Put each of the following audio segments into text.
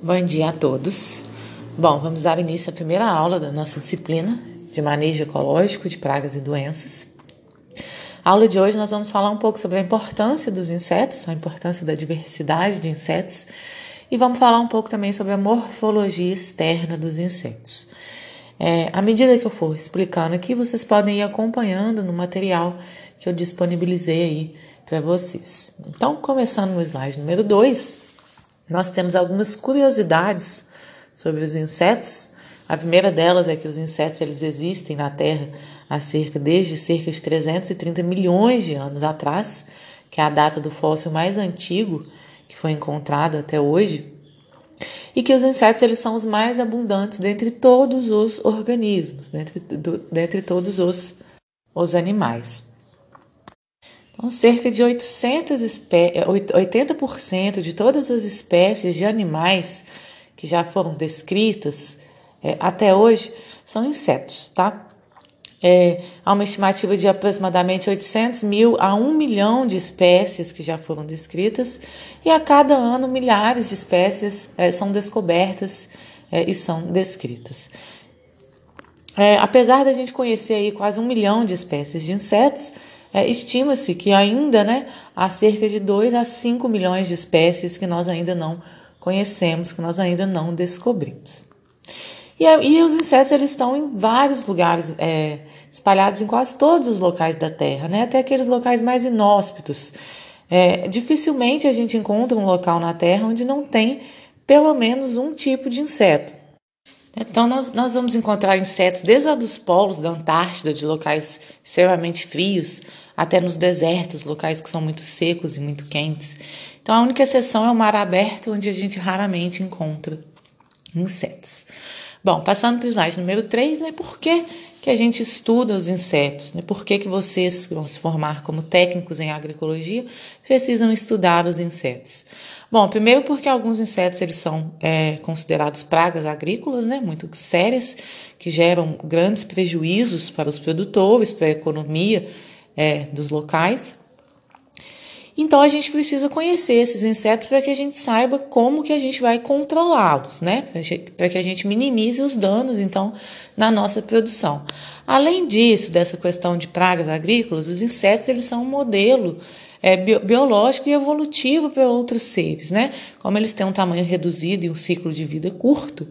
Bom dia a todos. Bom, vamos dar início à primeira aula da nossa disciplina de manejo ecológico de pragas e doenças. A aula de hoje nós vamos falar um pouco sobre a importância dos insetos, a importância da diversidade de insetos e vamos falar um pouco também sobre a morfologia externa dos insetos. É, à medida que eu for explicando aqui, vocês podem ir acompanhando no material que eu disponibilizei aí para vocês. Então, começando no slide número 2, nós temos algumas curiosidades sobre os insetos. A primeira delas é que os insetos eles existem na Terra há cerca desde cerca de 330 milhões de anos atrás, que é a data do fóssil mais antigo que foi encontrado até hoje, e que os insetos eles são os mais abundantes dentre todos os organismos, dentre, do, dentre todos os, os animais. Então, cerca de 800 80% de todas as espécies de animais que já foram descritas é, até hoje são insetos, tá? É, há uma estimativa de aproximadamente 800 mil a 1 milhão de espécies que já foram descritas, e a cada ano milhares de espécies é, são descobertas é, e são descritas. É, apesar da gente conhecer aí quase um milhão de espécies de insetos, é, estima-se que ainda né, há cerca de 2 a 5 milhões de espécies que nós ainda não conhecemos, que nós ainda não descobrimos. E, e os insetos eles estão em vários lugares, é, espalhados em quase todos os locais da Terra, né, até aqueles locais mais inóspitos. É, dificilmente a gente encontra um local na Terra onde não tem pelo menos um tipo de inseto. Então, nós, nós vamos encontrar insetos desde lá dos polos da Antártida, de locais extremamente frios, até nos desertos, locais que são muito secos e muito quentes. Então, a única exceção é o mar aberto, onde a gente raramente encontra insetos. Bom, passando para o slide número 3, né? Por que, que a gente estuda os insetos? Né? Por que, que vocês que vão se formar como técnicos em agroecologia precisam estudar os insetos? Bom, primeiro porque alguns insetos eles são é, considerados pragas agrícolas, né, muito sérias, que geram grandes prejuízos para os produtores, para a economia é, dos locais. Então a gente precisa conhecer esses insetos para que a gente saiba como que a gente vai controlá-los, né? Para que a gente minimize os danos, então, na nossa produção. Além disso, dessa questão de pragas agrícolas, os insetos eles são um modelo é, biológico e evolutivo para outros seres, né? Como eles têm um tamanho reduzido e um ciclo de vida curto,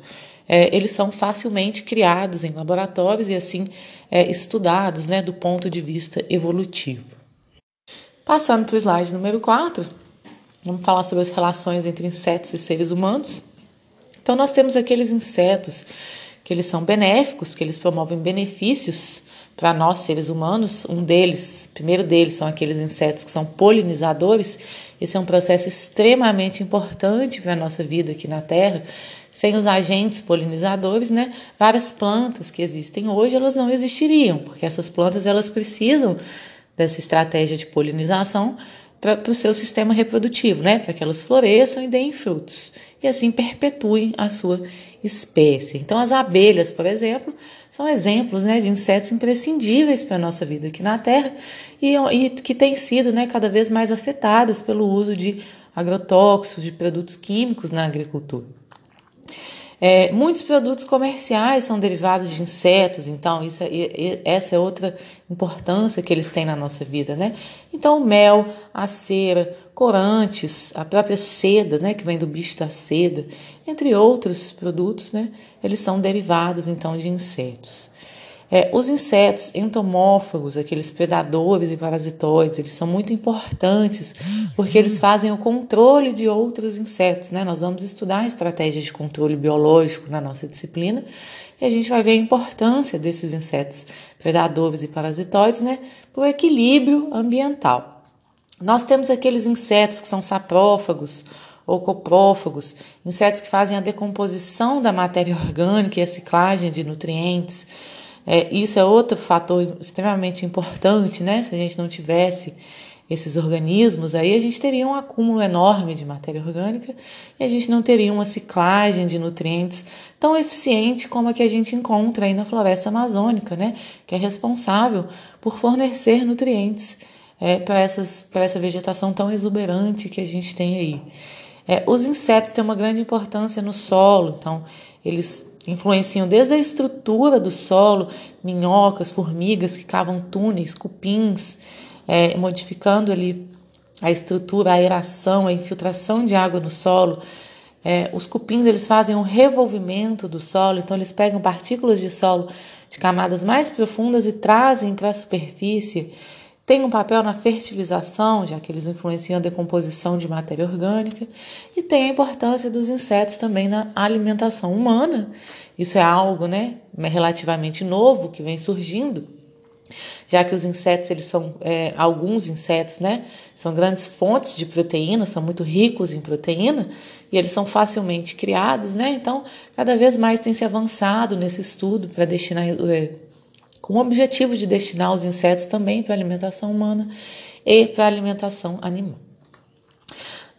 é, eles são facilmente criados em laboratórios e assim é, estudados, né, do ponto de vista evolutivo. Passando para o slide número 4, vamos falar sobre as relações entre insetos e seres humanos. Então nós temos aqueles insetos que eles são benéficos, que eles promovem benefícios para nós seres humanos, um deles, primeiro deles são aqueles insetos que são polinizadores. Esse é um processo extremamente importante para a nossa vida aqui na Terra. Sem os agentes polinizadores, né, várias plantas que existem hoje, elas não existiriam, porque essas plantas elas precisam dessa estratégia de polinização para o seu sistema reprodutivo, né, para que elas floresçam e deem frutos e assim perpetuem a sua espécie. Então, as abelhas, por exemplo, são exemplos né, de insetos imprescindíveis para a nossa vida aqui na Terra e, e que têm sido né, cada vez mais afetadas pelo uso de agrotóxicos, de produtos químicos na agricultura. É, muitos produtos comerciais são derivados de insetos, então isso é, essa é outra importância que eles têm na nossa vida, né? Então o mel, a cera, corantes, a própria seda, né, que vem do bicho da seda, entre outros produtos, né, eles são derivados então de insetos. É, os insetos entomófagos, aqueles predadores e parasitoides, eles são muito importantes porque eles fazem o controle de outros insetos. Né? Nós vamos estudar estratégias de controle biológico na nossa disciplina e a gente vai ver a importância desses insetos predadores e parasitoides né, para o equilíbrio ambiental. Nós temos aqueles insetos que são saprófagos ou coprófagos, insetos que fazem a decomposição da matéria orgânica e a ciclagem de nutrientes. É, isso é outro fator extremamente importante, né? Se a gente não tivesse esses organismos, aí a gente teria um acúmulo enorme de matéria orgânica e a gente não teria uma ciclagem de nutrientes tão eficiente como a que a gente encontra aí na floresta amazônica, né? Que é responsável por fornecer nutrientes é, para essa vegetação tão exuberante que a gente tem aí. É, os insetos têm uma grande importância no solo, então eles influenciam desde a estrutura do solo, minhocas, formigas que cavam túneis, cupins, é, modificando ali a estrutura, a aeração, a infiltração de água no solo. É, os cupins eles fazem um revolvimento do solo, então eles pegam partículas de solo de camadas mais profundas e trazem para a superfície. Tem um papel na fertilização, já que eles influenciam a decomposição de matéria orgânica, e tem a importância dos insetos também na alimentação humana. Isso é algo, né, relativamente novo que vem surgindo já que os insetos eles são é, alguns insetos né são grandes fontes de proteína são muito ricos em proteína e eles são facilmente criados né então cada vez mais tem se avançado nesse estudo para destinar é, com o objetivo de destinar os insetos também para alimentação humana e para alimentação animal.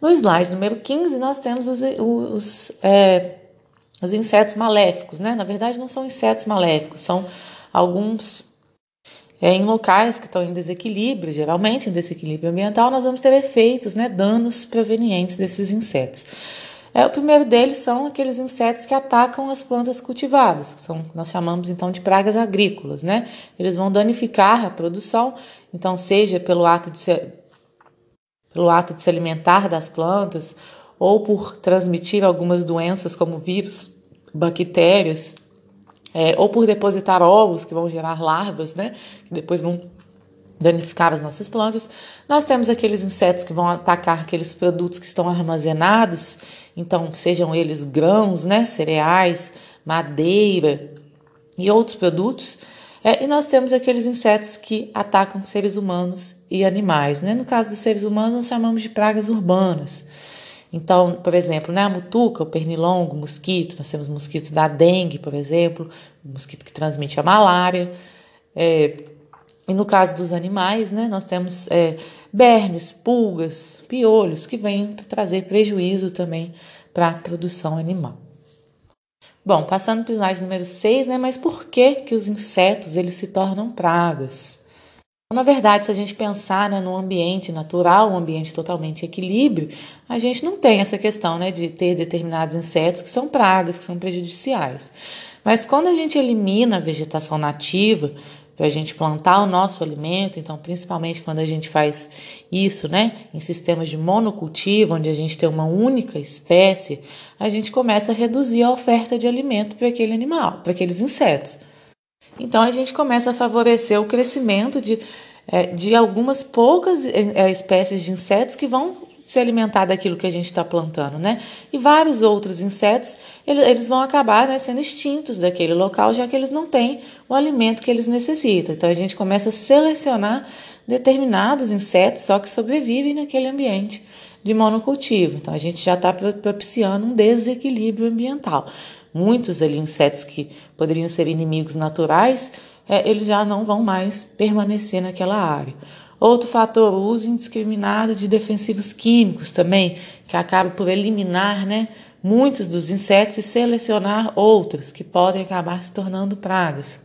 No slide número 15 nós temos os, os, é, os insetos maléficos né? Na verdade não são insetos maléficos são alguns é, em locais que estão em desequilíbrio, geralmente em desequilíbrio ambiental, nós vamos ter efeitos, né, danos provenientes desses insetos. É, o primeiro deles são aqueles insetos que atacam as plantas cultivadas, que são, nós chamamos então de pragas agrícolas, né? Eles vão danificar a produção, então seja pelo ato de se, pelo ato de se alimentar das plantas ou por transmitir algumas doenças como vírus, bactérias, é, ou por depositar ovos que vão gerar larvas, né? Que depois vão danificar as nossas plantas. Nós temos aqueles insetos que vão atacar aqueles produtos que estão armazenados, então sejam eles grãos, né, cereais, madeira e outros produtos. É, e nós temos aqueles insetos que atacam seres humanos e animais. Né? No caso dos seres humanos, nós chamamos de pragas urbanas. Então, por exemplo, né, a mutuca, o pernilongo, o mosquito, nós temos mosquito da dengue, por exemplo, mosquito que transmite a malária. É, e no caso dos animais, né, nós temos é, bernes, pulgas, piolhos, que vêm trazer prejuízo também para a produção animal. Bom, passando para o slide número 6, né, mas por que, que os insetos eles se tornam pragas? Na verdade, se a gente pensar né, no ambiente natural, um ambiente totalmente equilíbrio, a gente não tem essa questão né, de ter determinados insetos que são pragas, que são prejudiciais. Mas quando a gente elimina a vegetação nativa, para a gente plantar o nosso alimento, então principalmente quando a gente faz isso, né, em sistemas de monocultivo, onde a gente tem uma única espécie, a gente começa a reduzir a oferta de alimento para aquele animal, para aqueles insetos. Então a gente começa a favorecer o crescimento de, é, de algumas poucas é, espécies de insetos que vão se alimentar daquilo que a gente está plantando, né? E vários outros insetos, eles vão acabar né, sendo extintos daquele local, já que eles não têm o alimento que eles necessitam. Então a gente começa a selecionar determinados insetos só que sobrevivem naquele ambiente de monocultivo. Então a gente já está propiciando um desequilíbrio ambiental muitos ali insetos que poderiam ser inimigos naturais, é, eles já não vão mais permanecer naquela área. Outro fator, o uso indiscriminado de defensivos químicos também, que acaba por eliminar né, muitos dos insetos e selecionar outros que podem acabar se tornando pragas.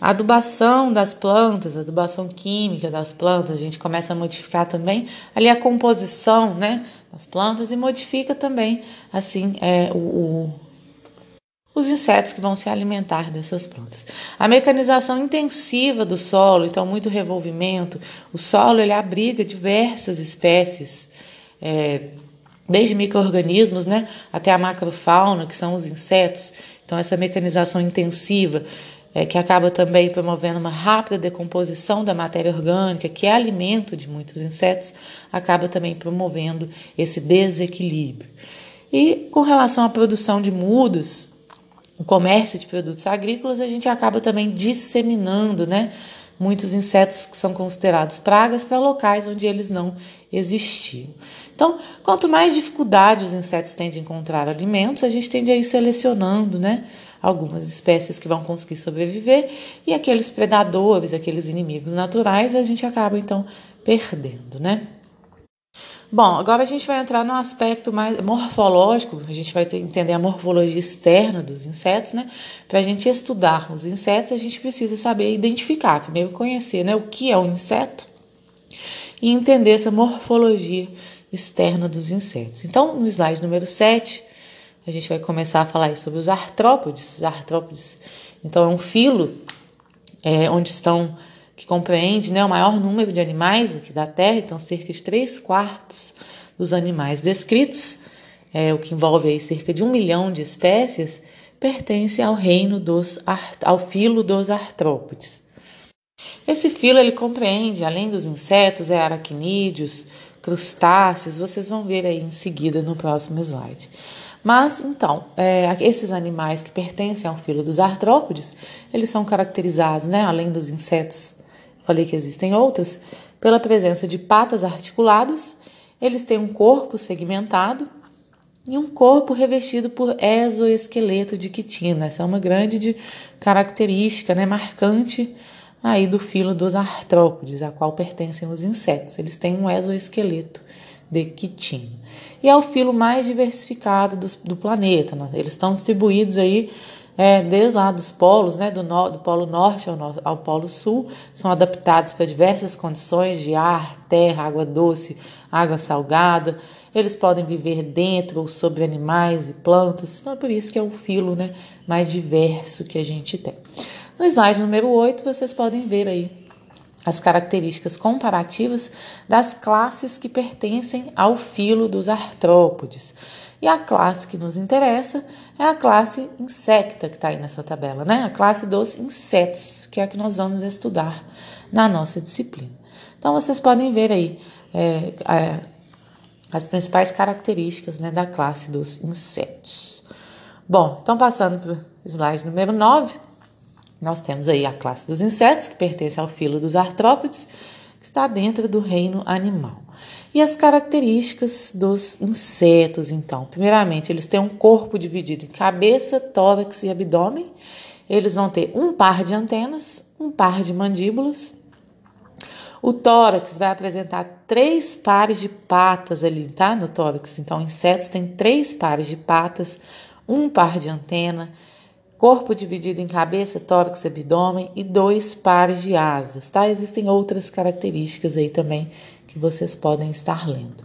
A adubação das plantas, a adubação química das plantas, a gente começa a modificar também ali a composição né, das plantas e modifica também assim é, o, os insetos que vão se alimentar dessas plantas. A mecanização intensiva do solo, então muito revolvimento, o solo ele abriga diversas espécies, é, desde micro-organismos né, até a macrofauna, que são os insetos. Então essa mecanização intensiva é, que acaba também promovendo uma rápida decomposição da matéria orgânica, que é alimento de muitos insetos, acaba também promovendo esse desequilíbrio. E com relação à produção de mudas, o comércio de produtos agrícolas, a gente acaba também disseminando, né? Muitos insetos que são considerados pragas para locais onde eles não existiam. Então, quanto mais dificuldade os insetos têm de encontrar alimentos, a gente tende a ir selecionando, né? Algumas espécies que vão conseguir sobreviver e aqueles predadores, aqueles inimigos naturais, a gente acaba então perdendo, né? Bom, agora a gente vai entrar no aspecto mais morfológico, a gente vai entender a morfologia externa dos insetos, né? Para a gente estudar os insetos, a gente precisa saber identificar, primeiro conhecer né, o que é um inseto e entender essa morfologia externa dos insetos. Então, no slide número 7, a gente vai começar a falar sobre os artrópodes. Os artrópodes, então, é um filo é, onde estão, que compreende né, o maior número de animais aqui da Terra, então cerca de 3 quartos dos animais descritos, é, o que envolve aí cerca de um milhão de espécies, pertence ao reino dos ao filo dos artrópodes. Esse filo ele compreende, além dos insetos, é aracnídeos, crustáceos, vocês vão ver aí em seguida no próximo slide. Mas então, é, esses animais que pertencem ao filo dos artrópodes, eles são caracterizados, né, além dos insetos, falei que existem outros, pela presença de patas articuladas, eles têm um corpo segmentado e um corpo revestido por exoesqueleto de quitina. Essa é uma grande característica, né, marcante aí do filo dos artrópodes, a qual pertencem os insetos. Eles têm um exoesqueleto de quitina. E é o filo mais diversificado do, do planeta. Né? Eles estão distribuídos aí é, desde lá dos polos, né, do, no, do polo norte ao, ao polo sul, são adaptados para diversas condições de ar, terra, água doce, água salgada. Eles podem viver dentro ou sobre animais e plantas. Então é por isso que é o filo né, mais diverso que a gente tem. No slide número 8, vocês podem ver aí as características comparativas das classes que pertencem ao filo dos artrópodes. E a classe que nos interessa é a classe insecta que está aí nessa tabela, né? A classe dos insetos, que é a que nós vamos estudar na nossa disciplina. Então vocês podem ver aí é, é, as principais características né, da classe dos insetos. Bom, então passando para o slide número 9. Nós temos aí a classe dos insetos, que pertence ao filo dos artrópodes, que está dentro do reino animal. E as características dos insetos, então. Primeiramente, eles têm um corpo dividido em cabeça, tórax e abdômen. Eles vão ter um par de antenas, um par de mandíbulas. O tórax vai apresentar três pares de patas ali, tá? No tórax. Então, insetos têm três pares de patas, um par de antena corpo dividido em cabeça, tórax e abdômen e dois pares de asas, tá? Existem outras características aí também que vocês podem estar lendo.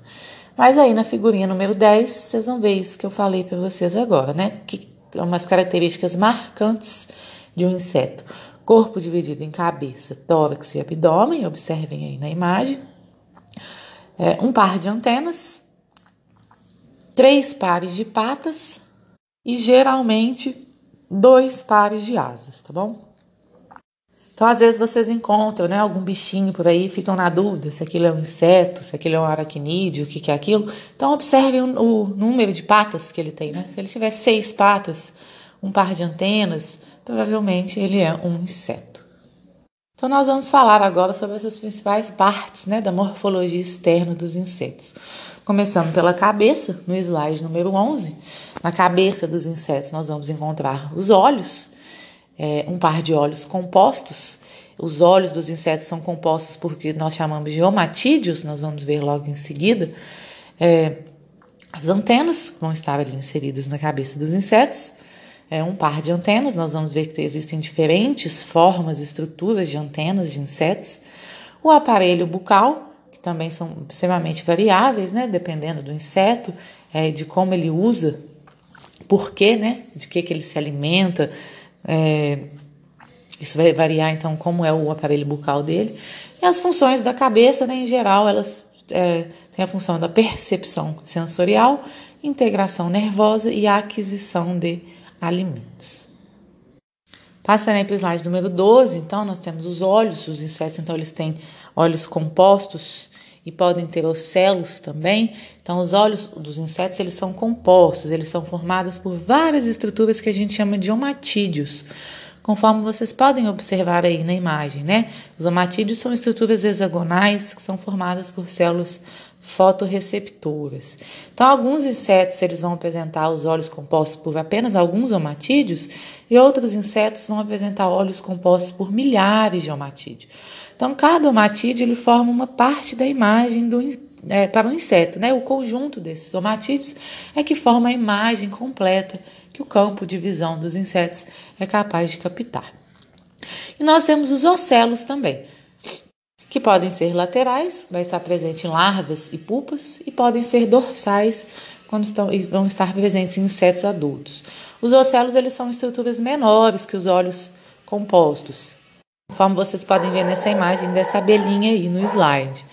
Mas aí na figurinha número 10, vocês vão ver isso que eu falei para vocês agora, né? Que é umas características marcantes de um inseto. Corpo dividido em cabeça, tórax e abdômen, observem aí na imagem. É, um par de antenas, três pares de patas e geralmente dois pares de asas, tá bom? Então, às vezes vocês encontram, né, algum bichinho por aí, ficam na dúvida se aquilo é um inseto, se aquilo é um aracnídeo, o que, que é aquilo. Então, observem o, o, número de patas que ele tem, né? Se ele tiver seis patas, um par de antenas, provavelmente ele é um inseto. Então, nós vamos falar agora sobre essas principais partes, né, da morfologia externa dos insetos. Começando pela cabeça, no slide número 11. Na cabeça dos insetos, nós vamos encontrar os olhos, é, um par de olhos compostos. Os olhos dos insetos são compostos porque nós chamamos de omatídeos, nós vamos ver logo em seguida. É, as antenas vão estar ali inseridas na cabeça dos insetos. É um par de antenas, nós vamos ver que existem diferentes formas estruturas de antenas de insetos. O aparelho bucal, também são extremamente variáveis, né? Dependendo do inseto, é, de como ele usa, por quê, né? De que, que ele se alimenta. É, isso vai variar, então, como é o aparelho bucal dele. E as funções da cabeça, né, em geral, elas é, têm a função da percepção sensorial, integração nervosa e aquisição de alimentos. Passando aí para o slide número 12, então, nós temos os olhos, os insetos, então, eles têm olhos compostos e podem ter ocelos também. Então, os olhos dos insetos eles são compostos, eles são formados por várias estruturas que a gente chama de omatídeos, conforme vocês podem observar aí na imagem, né? Os omatídeos são estruturas hexagonais que são formadas por células fotorreceptoras. Então, alguns insetos eles vão apresentar os olhos compostos por apenas alguns omatídeos e outros insetos vão apresentar olhos compostos por milhares de omatídeos. Então, cada omatídeo ele forma uma parte da imagem do, é, para o inseto. Né? O conjunto desses omatídeos é que forma a imagem completa que o campo de visão dos insetos é capaz de captar. E nós temos os ocelos também, que podem ser laterais, vai estar presente em larvas e pupas, e podem ser dorsais, quando estão, vão estar presentes em insetos adultos. Os ocelos eles são estruturas menores que os olhos compostos, conforme vocês podem ver nessa imagem dessa abelhinha aí no slide.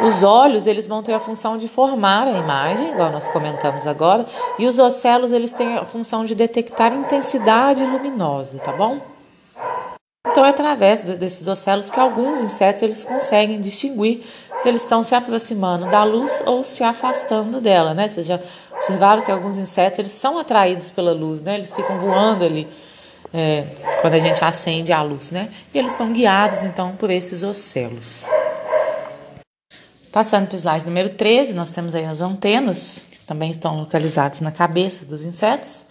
Os olhos, eles vão ter a função de formar a imagem, igual nós comentamos agora, e os ocelos, eles têm a função de detectar intensidade luminosa, tá bom? Então é através desses ocelos que alguns insetos eles conseguem distinguir se eles estão se aproximando da luz ou se afastando dela, né? Vocês já observaram que alguns insetos eles são atraídos pela luz, né? Eles ficam voando ali é, quando a gente acende a luz, né? E eles são guiados então por esses ocelos. Passando para o slide número 13, nós temos aí as antenas, que também estão localizadas na cabeça dos insetos.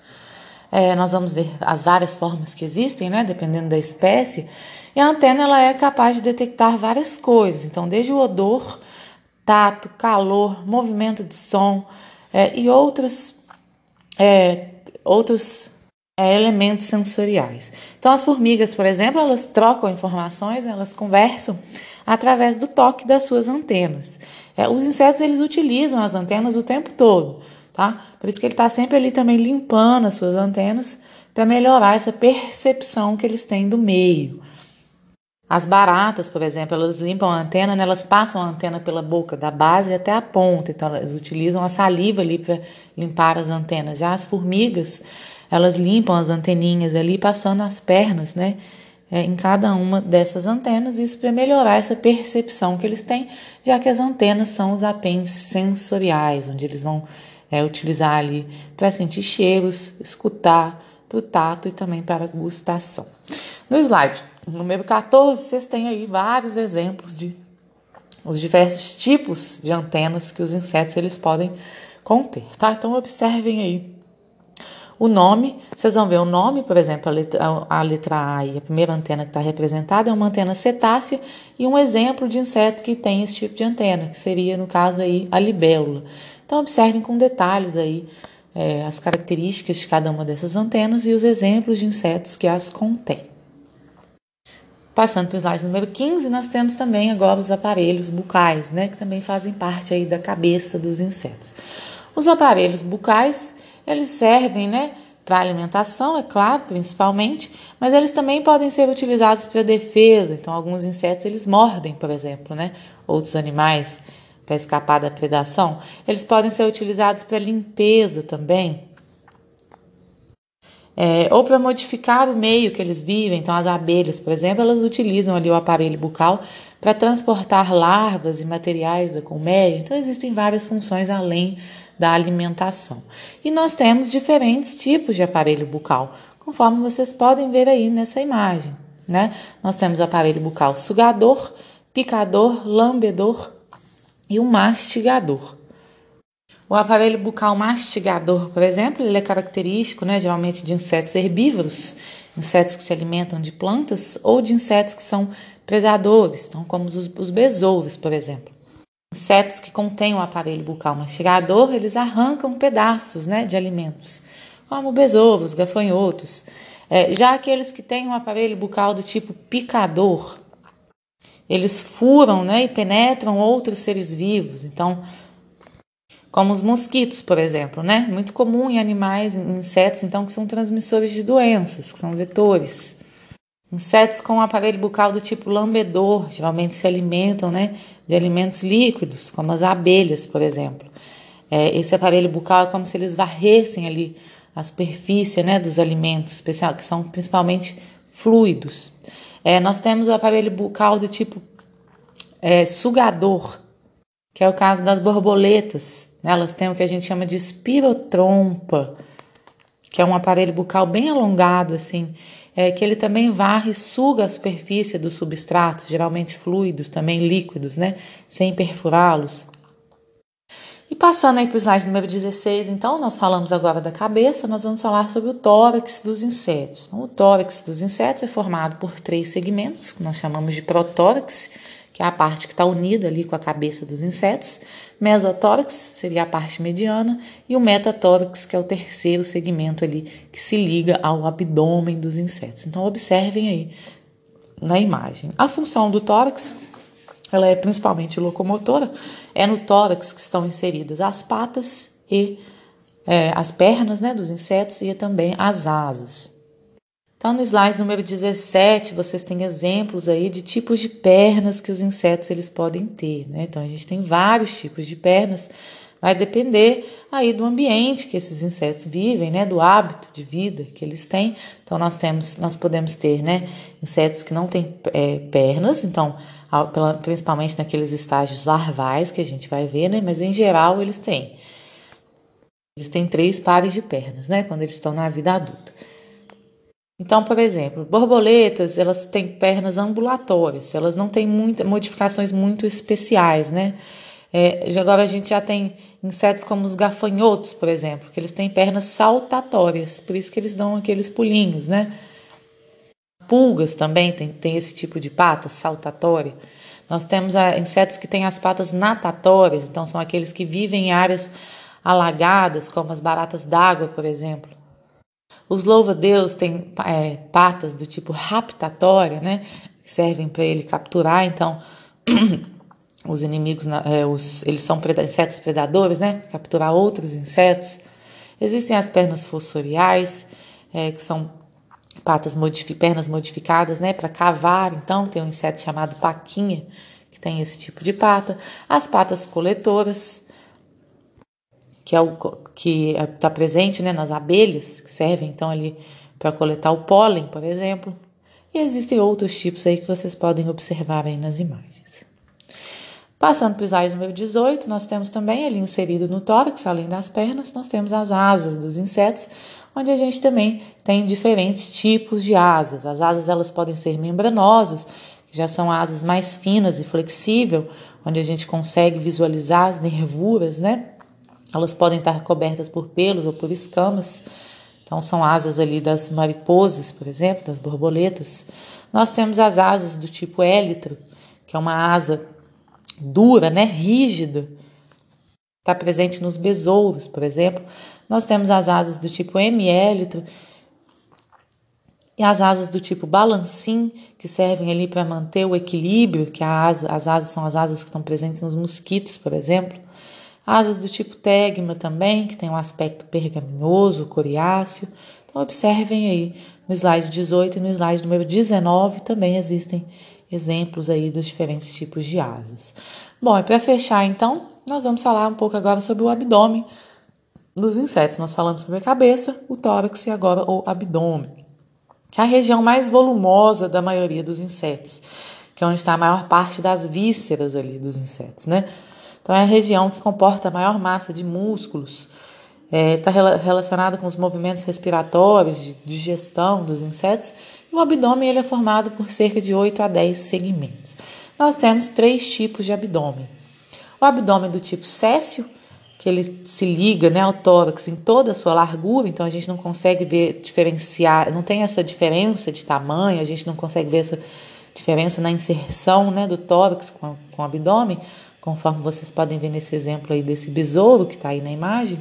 É, nós vamos ver as várias formas que existem, né, dependendo da espécie. E a antena ela é capaz de detectar várias coisas, então desde o odor, tato, calor, movimento de som é, e outros, é, outros é, elementos sensoriais. Então as formigas, por exemplo, elas trocam informações, elas conversam através do toque das suas antenas. É, os insetos eles utilizam as antenas o tempo todo, tá? Por isso que ele está sempre ali também limpando as suas antenas para melhorar essa percepção que eles têm do meio. As baratas, por exemplo, elas limpam a antena, né? elas passam a antena pela boca, da base até a ponta, então elas utilizam a saliva ali para limpar as antenas. Já as formigas, elas limpam as anteninhas ali, passando as pernas, né? é, em cada uma dessas antenas, isso para melhorar essa percepção que eles têm, já que as antenas são os apêndices sensoriais, onde eles vão é, utilizar ali para sentir cheiros, escutar, para o tato e também para a gustação. No slide número 14, vocês têm aí vários exemplos de os diversos tipos de antenas que os insetos eles podem conter, tá? Então observem aí o nome, vocês vão ver o nome, por exemplo, a letra, a letra A e a primeira antena que está representada é uma antena cetácea e um exemplo de inseto que tem esse tipo de antena, que seria, no caso aí, a libélula. Então, observem com detalhes aí é, as características de cada uma dessas antenas e os exemplos de insetos que as contêm. Passando para o slide número 15, nós temos também agora os aparelhos bucais, né, que também fazem parte aí da cabeça dos insetos. Os aparelhos bucais eles servem, né, para alimentação, é claro, principalmente, mas eles também podem ser utilizados para defesa. Então, alguns insetos eles mordem, por exemplo, né, outros animais para escapar da predação. Eles podem ser utilizados para limpeza também. É, ou para modificar o meio que eles vivem. Então, as abelhas, por exemplo, elas utilizam ali o aparelho bucal para transportar larvas e materiais da colmeia. Então, existem várias funções além da alimentação. E nós temos diferentes tipos de aparelho bucal, conforme vocês podem ver aí nessa imagem. Né? Nós temos o aparelho bucal sugador, picador, lambedor e um mastigador. O aparelho bucal mastigador, por exemplo, ele é característico, né, geralmente de insetos herbívoros, insetos que se alimentam de plantas ou de insetos que são predadores, então como os, os besouros, por exemplo. Insetos que contêm o aparelho bucal mastigador, eles arrancam pedaços né, de alimentos, como besouros, gafanhotos. É, já aqueles que têm um aparelho bucal do tipo picador, eles furam né, e penetram outros seres vivos. Então, como os mosquitos, por exemplo, né? Muito comum em animais, em insetos, então, que são transmissores de doenças, que são vetores. Insetos com aparelho bucal do tipo lambedor, geralmente se alimentam né, de alimentos líquidos, como as abelhas, por exemplo. É, esse aparelho bucal é como se eles varressem ali a superfície né, dos alimentos, especial, que são principalmente fluidos. É, nós temos o aparelho bucal do tipo é, sugador, que é o caso das borboletas. Né? Elas têm o que a gente chama de espirotrompa, que é um aparelho bucal bem alongado, assim, é que ele também varre e suga a superfície dos substratos, geralmente fluidos, também líquidos, né? Sem perfurá-los. E passando aí para o slide número 16, então, nós falamos agora da cabeça, nós vamos falar sobre o tórax dos insetos. Então, o tórax dos insetos é formado por três segmentos, que nós chamamos de protórax, que é a parte que está unida ali com a cabeça dos insetos. Mesotórax seria a parte mediana e o metatórax, que é o terceiro segmento ali que se liga ao abdômen dos insetos. Então observem aí na imagem. A função do tórax, ela é principalmente locomotora, é no tórax que estão inseridas as patas e é, as pernas né, dos insetos e também as asas. Então, no slide número 17, vocês têm exemplos aí de tipos de pernas que os insetos eles podem ter, né? Então, a gente tem vários tipos de pernas, vai depender aí do ambiente que esses insetos vivem, né? Do hábito de vida que eles têm. Então, nós temos, nós podemos ter, né? Insetos que não têm é, pernas, então, principalmente naqueles estágios larvais que a gente vai ver, né? Mas em geral eles têm. Eles têm três pares de pernas, né? Quando eles estão na vida adulta. Então, por exemplo, borboletas, elas têm pernas ambulatórias, elas não têm muita, modificações muito especiais, né? É, agora a gente já tem insetos como os gafanhotos, por exemplo, que eles têm pernas saltatórias, por isso que eles dão aqueles pulinhos, né? Pulgas também têm tem esse tipo de pata saltatória. Nós temos a, insetos que têm as patas natatórias, então são aqueles que vivem em áreas alagadas, como as baratas d'água, por exemplo. Os louva-deus têm é, patas do tipo raptatória, né? Que servem para ele capturar, então, os inimigos, é, os, eles são insetos predadores, né? Capturar outros insetos. Existem as pernas fossoriais, é, que são patas modifi pernas modificadas, né? Para cavar, então, tem um inseto chamado paquinha, que tem esse tipo de pata. As patas coletoras, que é o que está presente né, nas abelhas, que servem então ali para coletar o pólen, por exemplo. E existem outros tipos aí que vocês podem observar aí nas imagens. Passando para o slide número 18, nós temos também ali inserido no tórax, além das pernas, nós temos as asas dos insetos, onde a gente também tem diferentes tipos de asas. As asas elas podem ser membranosas, que já são asas mais finas e flexíveis, onde a gente consegue visualizar as nervuras, né? Elas podem estar cobertas por pelos ou por escamas. Então, são asas ali das mariposas, por exemplo, das borboletas. Nós temos as asas do tipo élitro, que é uma asa dura, né, rígida. Está presente nos besouros, por exemplo. Nós temos as asas do tipo M élitro e as asas do tipo balancim, que servem ali para manter o equilíbrio, que a asa, as asas são as asas que estão presentes nos mosquitos, por exemplo. Asas do tipo tegma também, que tem um aspecto pergaminhoso, coriáceo. Então, observem aí no slide 18 e no slide número 19 também existem exemplos aí dos diferentes tipos de asas. Bom, e para fechar então, nós vamos falar um pouco agora sobre o abdômen dos insetos. Nós falamos sobre a cabeça, o tórax e agora o abdômen, que é a região mais volumosa da maioria dos insetos, que é onde está a maior parte das vísceras ali dos insetos, né? Então, é a região que comporta a maior massa de músculos, está é, tá relacionada com os movimentos respiratórios, de digestão dos insetos, e o abdômen ele é formado por cerca de 8 a 10 segmentos. Nós temos três tipos de abdômen. O abdômen do tipo céssio, que ele se liga né, ao tórax em toda a sua largura, então a gente não consegue ver diferenciar, não tem essa diferença de tamanho, a gente não consegue ver essa diferença na inserção né, do tórax com, com o abdômen, conforme vocês podem ver nesse exemplo aí desse besouro que está aí na imagem.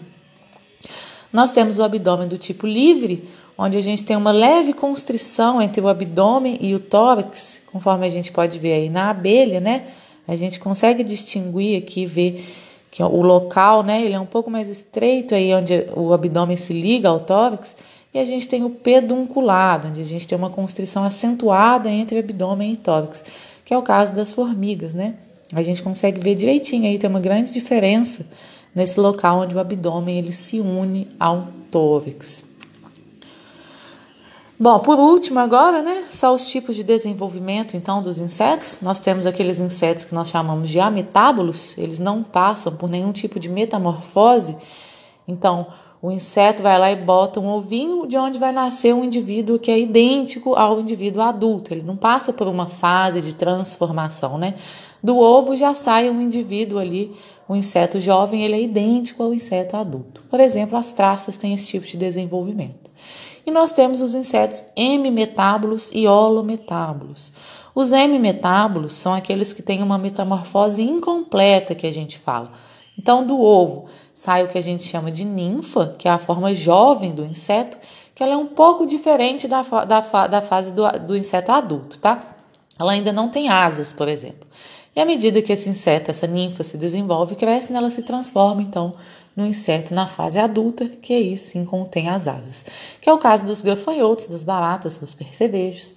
Nós temos o abdômen do tipo livre, onde a gente tem uma leve constrição entre o abdômen e o tórax, conforme a gente pode ver aí na abelha, né? A gente consegue distinguir aqui, ver que o local, né, ele é um pouco mais estreito aí onde o abdômen se liga ao tórax, e a gente tem o pedunculado, onde a gente tem uma constrição acentuada entre abdômen e tórax, que é o caso das formigas, né? A gente consegue ver direitinho aí, tem uma grande diferença nesse local onde o abdômen ele se une ao tórax. Bom, por último agora, né, só os tipos de desenvolvimento então dos insetos. Nós temos aqueles insetos que nós chamamos de ametábulos, eles não passam por nenhum tipo de metamorfose. Então, o inseto vai lá e bota um ovinho de onde vai nascer um indivíduo que é idêntico ao indivíduo adulto. Ele não passa por uma fase de transformação, né? Do ovo já sai um indivíduo ali, um inseto jovem, ele é idêntico ao inseto adulto. Por exemplo, as traças têm esse tipo de desenvolvimento. E nós temos os insetos hemimetábulos e holometábulos. Os hemimetábulos são aqueles que têm uma metamorfose incompleta que a gente fala. Então, do ovo sai o que a gente chama de ninfa, que é a forma jovem do inseto, que ela é um pouco diferente da, da, da fase do, do inseto adulto, tá? ela ainda não tem asas, por exemplo. E à medida que esse inseto, essa ninfa se desenvolve cresce, ela se transforma então no inseto na fase adulta, que aí sim contém as asas, que é o caso dos gafanhotos, das baratas, dos percevejos.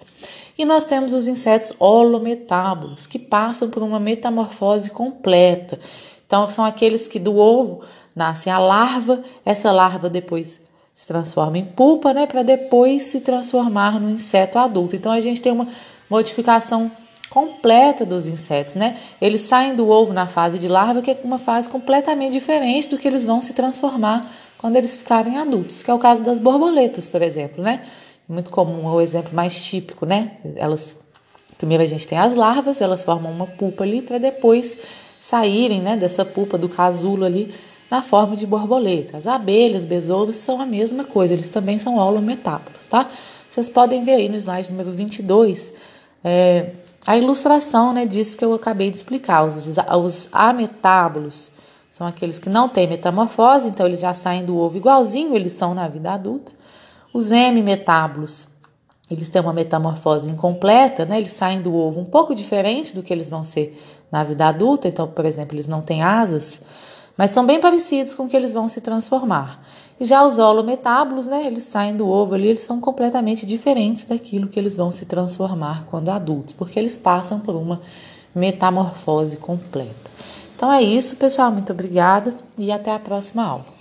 E nós temos os insetos holometábulos, que passam por uma metamorfose completa. Então, são aqueles que do ovo nasce a larva, essa larva depois se transforma em pupa, né, para depois se transformar no inseto adulto. Então, a gente tem uma modificação completa dos insetos, né? Eles saem do ovo na fase de larva, que é uma fase completamente diferente do que eles vão se transformar quando eles ficarem adultos, que é o caso das borboletas, por exemplo, né? Muito comum, é o exemplo mais típico, né? Elas primeiro a gente tem as larvas, elas formam uma pupa ali para depois saírem, né, dessa pupa do casulo ali na forma de borboleta. As abelhas, besouros são a mesma coisa, eles também são holometábulos, tá? Vocês podem ver aí no slide número 22, é, a ilustração né, disso que eu acabei de explicar. Os, os ametábulos são aqueles que não têm metamorfose, então eles já saem do ovo igualzinho eles são na vida adulta. Os hemimetábulos, eles têm uma metamorfose incompleta, né? Eles saem do ovo um pouco diferente do que eles vão ser na vida adulta. Então, por exemplo, eles não têm asas, mas são bem parecidos com que eles vão se transformar. E já os holometábulos, né, eles saem do ovo ali, eles são completamente diferentes daquilo que eles vão se transformar quando adultos, porque eles passam por uma metamorfose completa. Então é isso, pessoal. Muito obrigada e até a próxima aula.